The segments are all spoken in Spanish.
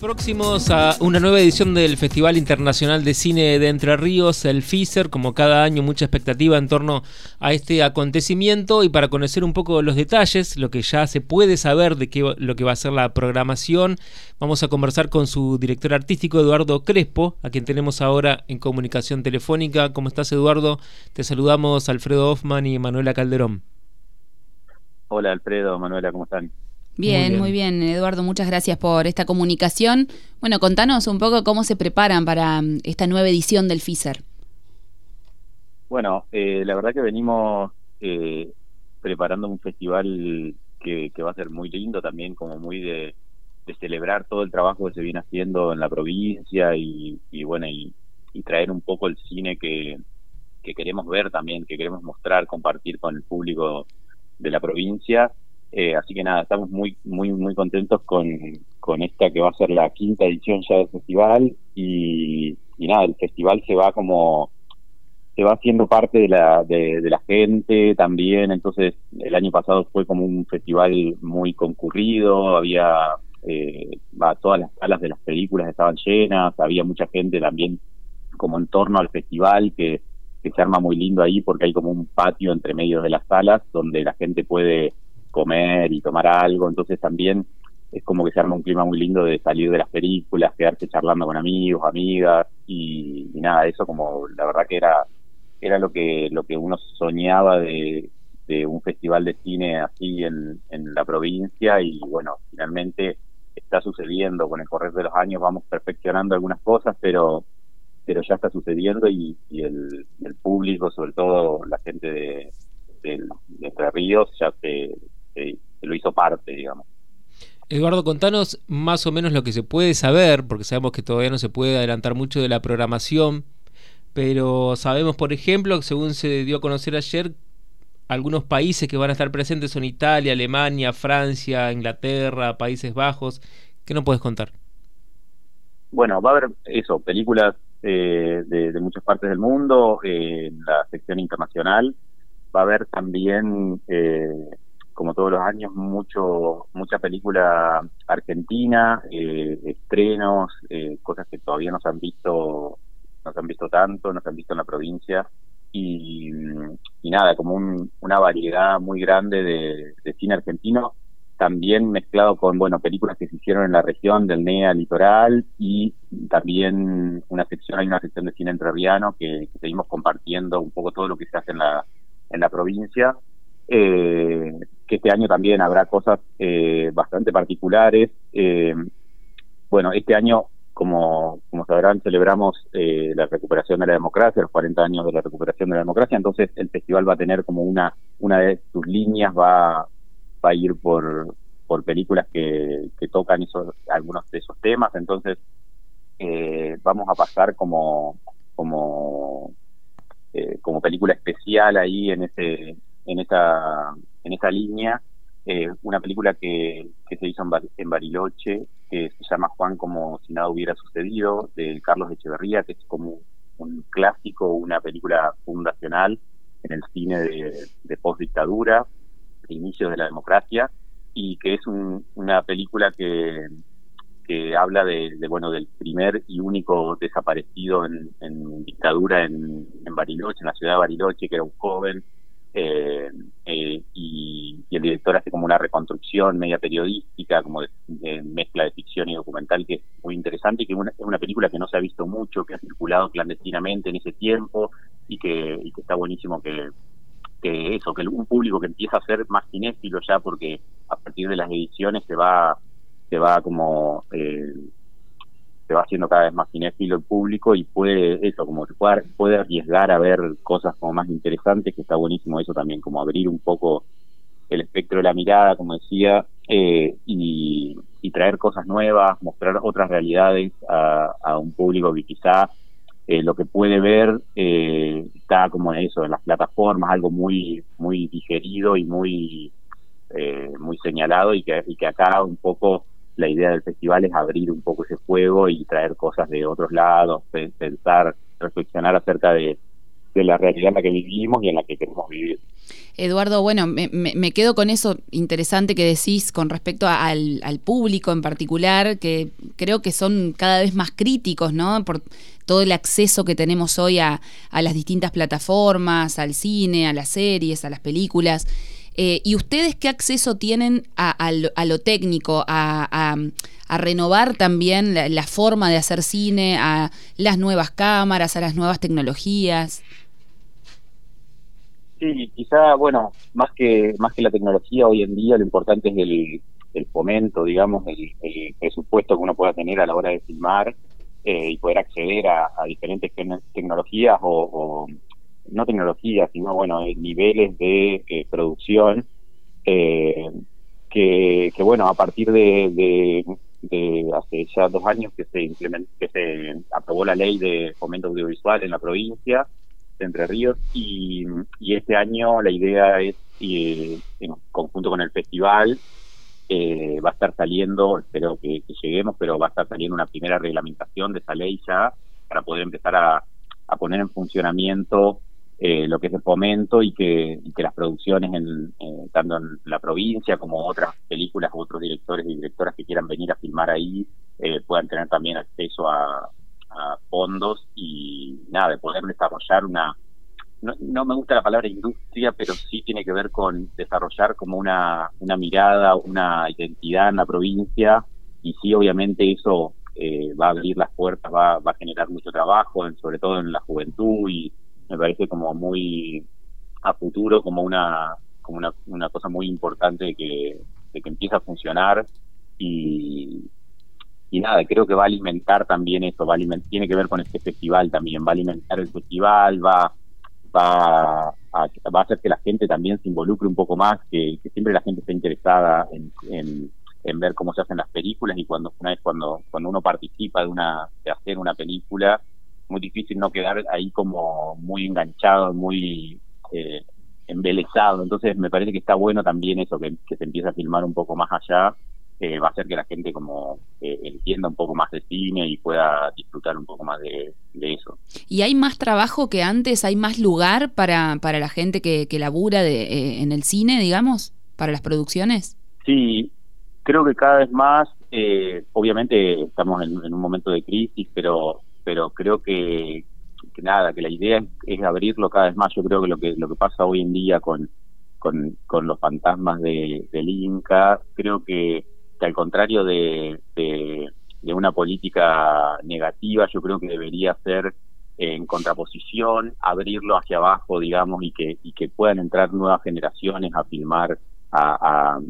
Próximos a una nueva edición del Festival Internacional de Cine de Entre Ríos, el FISER, como cada año mucha expectativa en torno a este acontecimiento y para conocer un poco los detalles, lo que ya se puede saber de qué, lo que va a ser la programación, vamos a conversar con su director artístico Eduardo Crespo, a quien tenemos ahora en comunicación telefónica. ¿Cómo estás Eduardo? Te saludamos Alfredo Hoffman y Manuela Calderón. Hola Alfredo, Manuela, ¿cómo están? Bien, muy bien. Eduardo, muchas gracias por esta comunicación. Bueno, contanos un poco cómo se preparan para mm, esta nueva edición del FISER. Bueno, eh, la verdad que venimos eh, preparando un festival que, va a ser muy lindo también, como muy de, celebrar todo el trabajo que se viene haciendo en la provincia y, bueno, y, traer un poco el cine que, que queremos ver también, que queremos mostrar, compartir con el público de la provincia eh, así que nada, estamos muy, muy, muy contentos con, con esta que va a ser la quinta edición ya del festival. Y, nada, el festival se va como se va haciendo parte de la, de, la gente también, entonces el año pasado fue como un festival muy concurrido, había eh, todas las salas de las películas estaban llenas, había mucha gente también como en torno al festival que, que se arma muy lindo ahí porque hay como un patio entre medio de las salas donde la gente puede comer y tomar algo, entonces también es como que se arma un clima muy lindo de salir de las películas, quedarse charlando con amigos, amigas y, nada, eso como la verdad que era era lo que lo que uno soñaba de, un festival de cine así en, en la provincia y bueno, finalmente está sucediendo. Con el correr de los años, vamos perfeccionando algunas cosas, pero pero ya está sucediendo y, el, público, sobre todo la gente de, de, de Entre Ríos, ya se, lo hizo parte, digamos. Eduardo, contanos más o menos lo que se puede saber, porque sabemos que todavía no se puede adelantar mucho de la programación, pero sabemos, por ejemplo, que según se dio a conocer ayer, algunos países que van a estar presentes son Italia, Alemania, Francia, Inglaterra, Países Bajos. ¿Qué nos puedes contar? Bueno, va a haber eso, películas eh, de, muchas partes del mundo, eh, en la sección internacional. Va a haber también eh, como todos los años, mucho mucha película argentina, eh, estrenos, eh, cosas que todavía no se han visto, no se han visto tanto, no se han visto en la provincia. Y, nada, como una variedad muy grande de, cine argentino, también mezclado con, bueno, películas que se hicieron en la región del NEA Litoral y también una sección, hay una sección de cine entrerriano que, que seguimos compartiendo un poco todo lo que se hace en la, en la provincia eh, que este año también habrá cosas eh, bastante particulares. Eh, bueno, este año, como, como sabrán, celebramos eh, la recuperación de la democracia, los 40 años de la recuperación de la democracia, entonces el festival va a tener como una, una de sus líneas, va, va a ir por, por películas que, que tocan esos, algunos de esos temas, entonces eh, vamos a pasar como, como, eh, como película especial ahí en ese en esa, en esa línea. Eh, una película que, que se hizo en, Bariloche, que se llama Juan como si nada hubiera sucedido, de Carlos Echeverría, que es como un clásico, una película fundacional en el cine de, de post-dictadura, de inicios de la democracia, y que es una película que, que habla de, bueno del primer y único desaparecido en, en dictadura en, en Bariloche, en la ciudad de Bariloche, que era un joven eh, eh, y, el director hace como una reconstrucción media periodística, como de, mezcla de ficción y documental, que es muy interesante y que es una película que no se ha visto mucho, que ha circulado clandestinamente en ese tiempo y que, y que está buenísimo que, eso, que un público que empieza a ser más cinéfilo ya porque a partir de las ediciones se va se va como eh, se va haciendo cada vez más cinéfilo el público y puede eso como puede, puede arriesgar a ver cosas como más interesantes que está buenísimo eso también como abrir un poco el espectro de la mirada como decía eh, y, traer cosas nuevas mostrar otras realidades a, un público que quizá eh, lo que puede ver eh, está como en eso en las plataformas algo muy muy digerido y muy muy señalado y que, y que acá un poco la idea del festival es abrir un poco ese juego y traer cosas de otros lados, pensar, reflexionar acerca de, la realidad en la que vivimos y en la que queremos vivir. Eduardo, bueno, me, quedo con eso interesante que decís con respecto al, público en particular, que creo que son cada vez más críticos, ¿no? Por todo el acceso que tenemos hoy a, las distintas plataformas, al cine, a las series, a las películas. Eh, ¿Y ustedes qué acceso tienen a, lo, técnico, a, renovar también la, forma de hacer cine, a las nuevas cámaras, a las nuevas tecnologías? Sí, quizá, bueno, más que más que la tecnología hoy en día, lo importante es el, el fomento, digamos, el, presupuesto que uno pueda tener a la hora de filmar eh, y poder acceder a, diferentes tecnologías o, no tecnologías, sino, bueno, eh, niveles de eh, producción que, que, bueno, a partir de, de, hace ya dos años que se que se aprobó la ley de fomento audiovisual en la provincia, entre Ríos y, este año la idea es, en conjunto con el festival, eh, va a estar saliendo, espero que, lleguemos, pero va a estar saliendo una primera reglamentación de esa ley ya para poder empezar a, poner en funcionamiento eh, lo que es el fomento y que, las producciones, en, eh, tanto en la provincia como otras películas u otros directores y directoras que quieran venir a filmar ahí, puedan tener también acceso a, fondos y nada, de poder desarrollar una, no, me gusta la palabra industria, pero sí tiene que ver con desarrollar como una, una mirada, una identidad en la provincia. Y sí, obviamente eso eh, va a abrir las puertas, va, va a generar mucho trabajo, sobre todo en la juventud y me parece como muy a futuro, como una, como una, una cosa muy importante que, de que empieza a funcionar. Y, y nada, creo que va a alimentar también eso, va a alimentar, tiene que ver con este festival también, va a alimentar el festival, va, va, a, va a hacer que la gente también se involucre un poco más, que, siempre la gente esté interesada en, en, ver cómo se hacen las películas y cuando una vez cuando, cuando uno participa de una de hacer una película, muy difícil no quedar ahí como muy enganchado, muy eh, embelesado. Entonces me parece que está bueno también eso, que, que se empieza a filmar un poco más allá eh, va a hacer que la gente como eh, entienda un poco más de cine y pueda disfrutar un poco más de, eso. ¿Y hay más trabajo que antes? ¿Hay más lugar para, para la gente que, que labura de, eh, en el cine, digamos, para las producciones? Sí, creo que cada vez más, obviamente estamos en, un momento de crisis, pero pero creo que, nada, que la idea es, abrirlo cada vez más. Yo creo que lo que lo que pasa hoy en día con, con, los fantasmas de, del Inca, creo que que al contrario de, de, una política negativa, yo creo que debería ser en contraposición, abrirlo hacia abajo, digamos, y que, y que puedan entrar nuevas generaciones a filmar, a,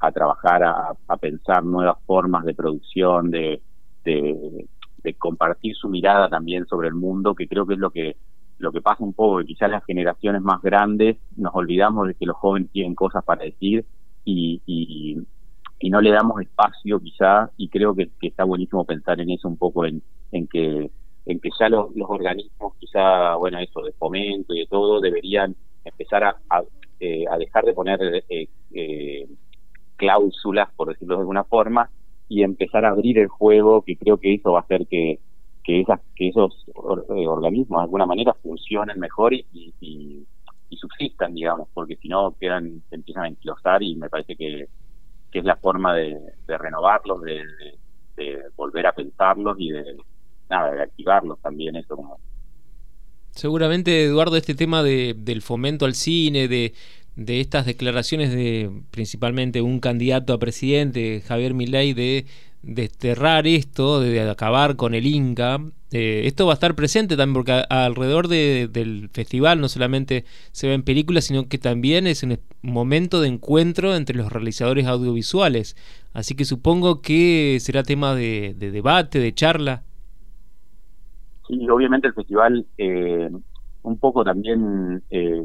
a, trabajar, a, a, pensar nuevas formas de producción, de, de, de, compartir su mirada también sobre el mundo, que creo que es lo que lo que pasa un poco, que quizás las generaciones más grandes nos olvidamos de que los jóvenes tienen cosas para decir y, y, y no le damos espacio quizá y creo que, está buenísimo pensar en eso un poco en, en que en que ya los, organismos quizá bueno eso de fomento y de todo deberían empezar a, a, eh, dejar de poner eh, eh, cláusulas por decirlo de alguna forma y empezar a abrir el juego que creo que eso va a hacer que que esas que esos organismos de alguna manera funcionen mejor y, y, subsistan digamos porque si no quedan se empiezan a enclosar y me parece que que es la forma de, renovarlos, de, volver a pensarlos y de, nada, de activarlos también, eso como... Seguramente, Eduardo, este tema de, del fomento al cine, de, de estas declaraciones de principalmente un candidato a presidente, Javier Milei, de desterrar esto, de acabar con el Inca. Eh, esto va a estar presente también porque alrededor del festival no solamente se ven películas, sino que también es un momento de encuentro entre los realizadores audiovisuales. Así que supongo que será tema de, debate, de charla. Sí, obviamente el festival eh, un poco también eh,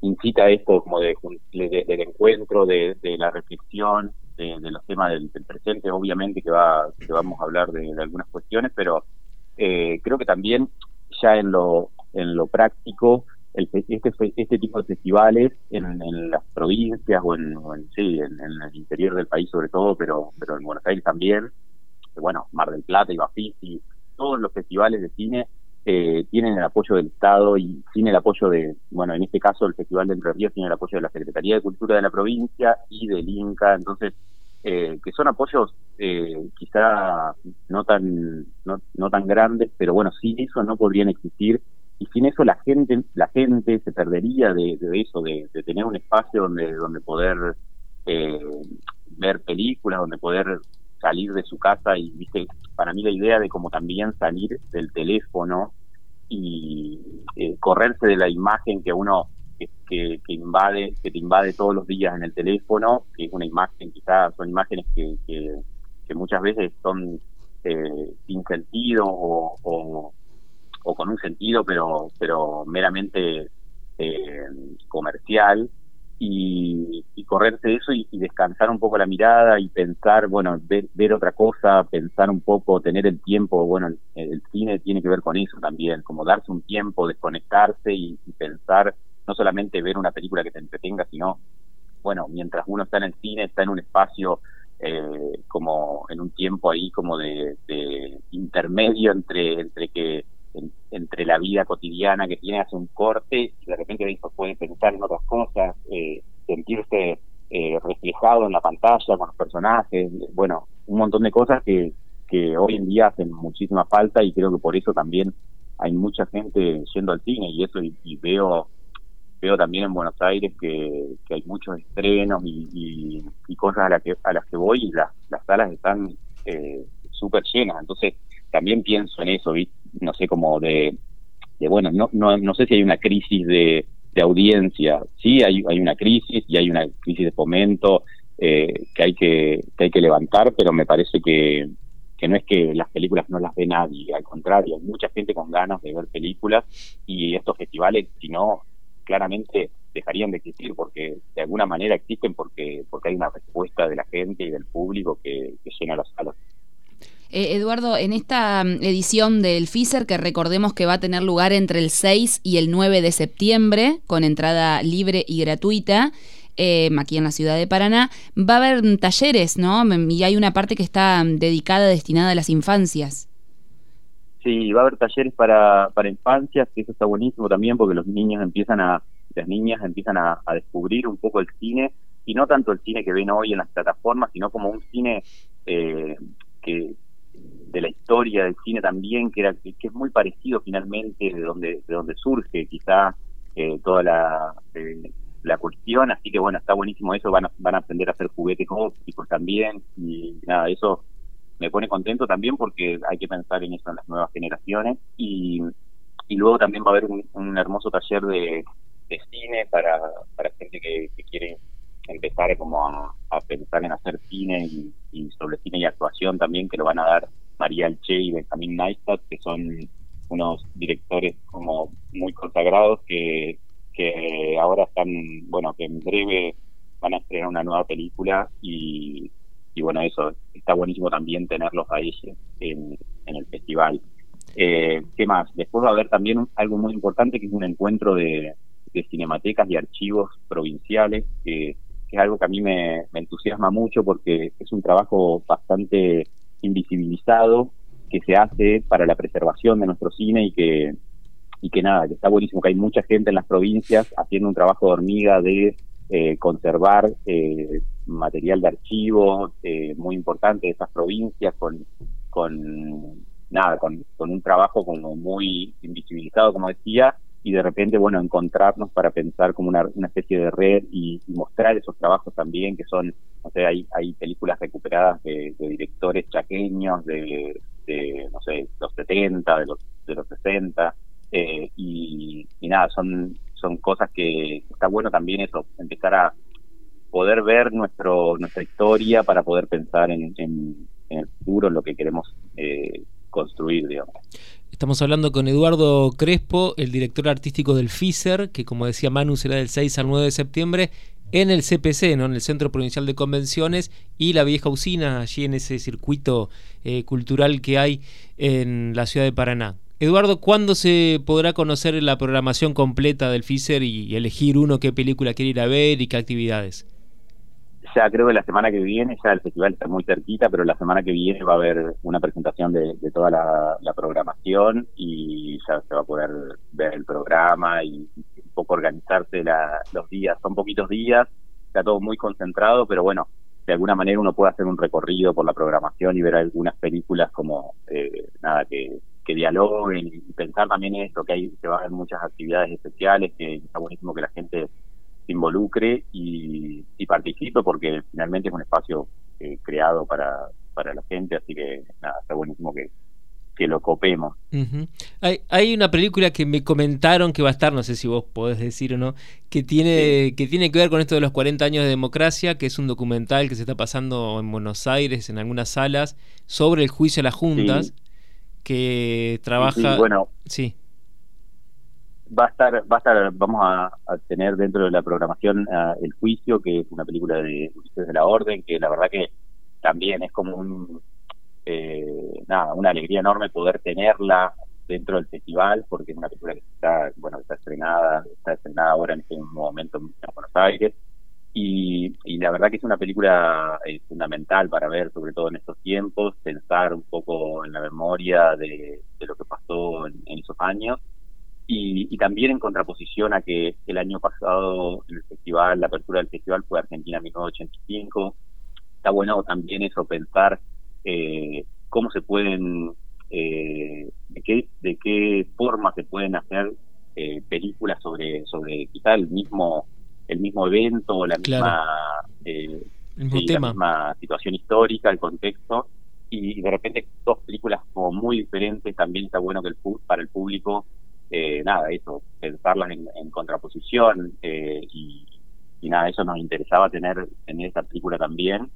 incita esto como de, del encuentro, de la reflexión de, los temas del, presente, obviamente que va que vamos a hablar de, algunas cuestiones, pero eh, creo que también ya en lo en lo práctico el, este este tipo de festivales en, las provincias o en, sí en, el interior del país sobre todo, pero pero en Buenos Aires también, bueno Mar del Plata y Bafisi, todos los festivales de cine eh, tienen el apoyo del Estado y sin el apoyo de, bueno, en este caso el Festival de Entre Ríos tiene el apoyo de la Secretaría de Cultura de la provincia y del Inca, entonces, eh, que son apoyos eh, quizá no tan, no, tan grandes, pero bueno, sin eso no podrían existir. Y sin eso la gente, la gente se perdería de, eso, de, tener un espacio donde, donde poder ver películas, donde poder salir de su casa y, viste, para mí la idea de como también salir del teléfono y eh, correrse de la imagen que uno que, que, invade que te invade todos los días en el teléfono que es una imagen quizás son imágenes que, que, muchas veces son eh, sin sentido o, o, con un sentido pero pero meramente eh, comercial y, y correrse eso y, descansar un poco la mirada y pensar, bueno, ver, otra cosa, pensar un poco, tener el tiempo, bueno, el, cine tiene que ver con eso también, como darse un tiempo, desconectarse y, pensar, no solamente ver una película que te entretenga, sino, bueno, mientras uno está en el cine, está en un espacio eh, como en un tiempo ahí como de, intermedio entre, entre que la vida cotidiana que tiene, hace un corte y de repente puede pensar en otras cosas, eh, sentirse eh, reflejado en la pantalla con los personajes, bueno, un montón de cosas que, que hoy en día hacen muchísima falta y creo que por eso también hay mucha gente yendo al cine y eso y, veo veo también en Buenos Aires que, que hay muchos estrenos y, cosas a las que a las que voy y las, las salas están eh, súper llenas. Entonces también pienso en eso no sé como de, de bueno no, no no sé si hay una crisis de de audiencia. Sí, hay, hay una crisis y hay una crisis de fomento eh, que, hay que, que hay que levantar, pero me parece que, que no es que las películas no las ve nadie, al contrario, hay mucha gente con ganas de ver películas y estos festivales, si no, claramente dejarían de existir porque de alguna manera existen porque porque hay una respuesta de la gente y del público que, que llena las salas. Eh, Eduardo, en esta mm, edición del FISER, que recordemos que va a tener lugar entre el 6 y el 9 de septiembre, con entrada libre y gratuita, eh, aquí en la ciudad de Paraná, va a haber mm, talleres, ¿no? Mm, y hay una parte que está dedicada, destinada a las infancias. Sí, va a haber talleres para, para infancias, que eso está buenísimo también, porque los niños empiezan a, las niñas empiezan a, descubrir un poco el cine, y no tanto el cine que ven hoy en las plataformas, sino como un cine eh, que, de la historia del cine también, que era que, es muy parecido finalmente de donde de donde surge quizá eh, toda la eh, la cuestión, así que bueno, está buenísimo eso, van a, van a aprender a hacer juguetes ópticos también. Y nada, eso me pone contento también porque hay que pensar en eso en las nuevas generaciones. Y, y luego también va a haber un, hermoso taller de, cine para, para gente que, que quiere empezar como a, pensar en hacer cine y, sobre cine y actuación también, que lo van a dar María Alche y Benjamín Neistat, que son unos directores como muy consagrados que, que ahora están, bueno, que en breve van a estrenar una nueva película y, y bueno, eso está buenísimo también tenerlos ahí en, en el festival. Eh, ¿Qué más? Después va a haber también algo muy importante que es un encuentro de, de cinematecas y archivos provinciales que que es algo que a mí me, entusiasma mucho porque es un trabajo bastante invisibilizado que se hace para la preservación de nuestro cine y que y que nada, que está buenísimo que hay mucha gente en las provincias haciendo un trabajo de hormiga de eh, conservar eh, material de archivo eh, muy importante de esas provincias con con nada con, con un trabajo como muy invisibilizado como decía y de repente, bueno, encontrarnos para pensar como una, una especie de red y, mostrar esos trabajos también, que son, no sé, hay, hay películas recuperadas de, directores chaqueños de, no sé, los 70, de los, de los 60, eh, y, nada, son, son cosas que está bueno también eso, empezar a poder ver nuestro nuestra historia para poder pensar en, en, el futuro, en lo que queremos eh, construir, digamos. Estamos hablando con Eduardo Crespo, el director artístico del FISER, que como decía Manu será del 6 al 9 de septiembre en el CPC, ¿no? en el Centro Provincial de Convenciones, y la vieja usina, allí en ese circuito eh, cultural que hay en la ciudad de Paraná. Eduardo, ¿cuándo se podrá conocer la programación completa del FISER y, elegir uno qué película quiere ir a ver y qué actividades? Creo que la semana que viene, ya el festival está muy cerquita, pero la semana que viene va a haber una presentación de, toda la, programación y ya se va a poder ver el programa y un poco organizarse los días. Son poquitos días, está todo muy concentrado, pero bueno, de alguna manera uno puede hacer un recorrido por la programación y ver algunas películas como, eh, nada, que, que dialoguen y pensar también esto, que hay, que va a haber muchas actividades especiales, que está buenísimo que la gente involucre y, participe porque finalmente es un espacio eh, creado para, para la gente, así que nada, está buenísimo que, que lo copemos. hay, hay una película que me comentaron que va a estar, no sé si vos podés decir o no, que tiene, que tiene que ver con esto de los 40 años de democracia, que es un documental que se está pasando en Buenos Aires, en algunas salas, sobre el juicio a las juntas, que trabaja... bueno, sí va a estar, va a estar, vamos a, tener dentro de la programación uh, El Juicio, que es una película de Ulises de la Orden, que la verdad que también es como un, eh, nada, una alegría enorme poder tenerla dentro del festival, porque es una película que está, bueno, está estrenada, está estrenada ahora en este momento en Buenos Aires, y, y la verdad que es una película eh, fundamental para ver, sobre todo en estos tiempos, pensar un poco en la memoria de lo que pasó en esos años, y, también en contraposición a que el año pasado el festival, la apertura del festival fue Argentina 1985. Está bueno también eso, pensar eh, cómo se pueden, eh, de, qué, de qué forma se pueden hacer eh, películas sobre, sobre quizá el mismo, el mismo evento, la misma, eh, la misma situación histórica, el contexto. Y de repente dos películas como muy diferentes, también está bueno que el, para el público eh, nada, eso, pensarlas en, contraposición eh, y, nada, eso nos interesaba tener en esta película también.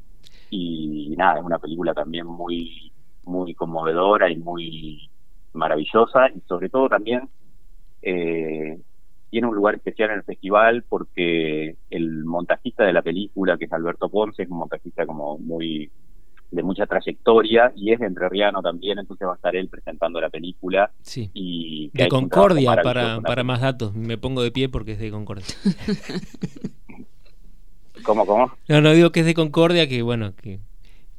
Y, nada, es una película también muy, muy conmovedora y muy maravillosa y sobre todo también eh, tiene un lugar especial en el festival porque el montajista de la película, que es Alberto Ponce, es un montajista como muy de mucha trayectoria y es de entrerriano también, entonces va a estar él presentando la película. Sí. Y de Concordia, para, para más datos. Me pongo de pie porque es de Concordia. ¿Cómo, cómo? No, no digo que es de Concordia, que bueno, que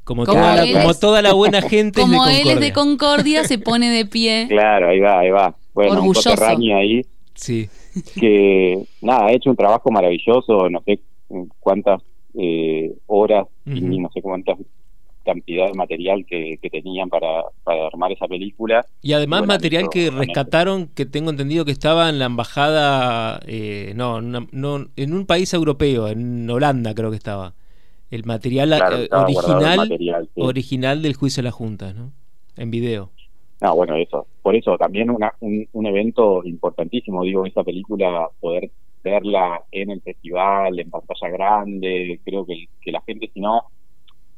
como, toda, la, como toda la buena gente como él es de Concordia, se pone de pie. Claro, ahí va, ahí va. Bueno, Orgulloso. un ahí. Sí. Que, nada, ha hecho un trabajo maravilloso, no sé cuántas eh, horas y no sé cuántas cantidad de material que, tenían para, para, armar esa película. Y además material que rescataron, que tengo entendido que estaba en la embajada, eh, no, no, en un país europeo, en Holanda creo que estaba. El material eh, original, original del juicio de la Junta, ¿no? En video. No, bueno, eso. Por eso también una, un, un evento importantísimo, digo, esa película, poder verla en el festival, en pantalla grande, creo que, que la gente, si no,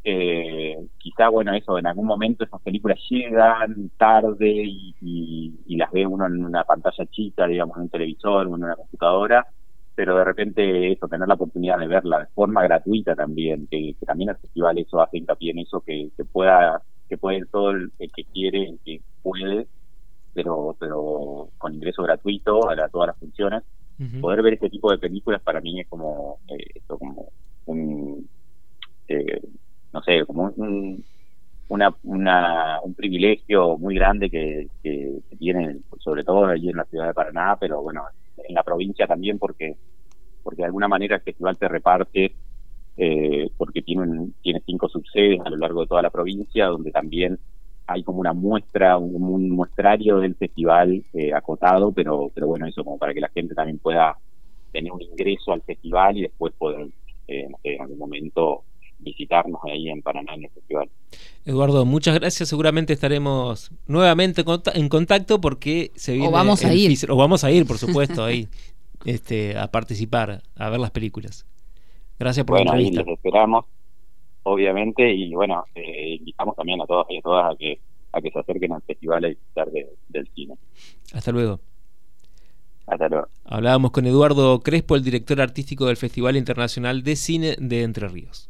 eh, quizá, bueno, eso, en algún momento esas películas llegan tarde y, las ve uno en una pantalla chica, digamos, en un televisor o en una computadora, pero de repente eso, tener la oportunidad de verla de forma gratuita también, que, también el festival eso hace hincapié en eso, que, pueda, que puede todo el, que quiere, el que puede, pero, pero con ingreso gratuito a todas las funciones. Poder ver este tipo de películas para mí es como, eh, esto, como un... Sé, como un, una, una, un privilegio muy grande que, que, tienen, sobre todo allí en la ciudad de Paraná, pero bueno, en la provincia también porque porque de alguna manera el festival te reparte eh, porque tiene, tiene cinco subsedes a lo largo de toda la provincia donde también hay como una muestra, un, muestrario del festival eh, acotado, pero, pero bueno, eso como para que la gente también pueda tener un ingreso al festival y después poder, eh, en algún momento visitarnos ahí en Paraná en el festival. Eduardo, muchas gracias. Seguramente estaremos nuevamente en contacto porque se viene. O vamos a ir. o vamos a ir, por supuesto, ahí este, a participar, a ver las películas. Gracias por la entrevista. Bueno, esperamos, obviamente, y bueno, eh, invitamos también a todos y a todas a que, a que se acerquen al festival a disfrutar del cine. Hasta luego. Hasta luego. Hablábamos con Eduardo Crespo, el director artístico del Festival Internacional de Cine de Entre Ríos.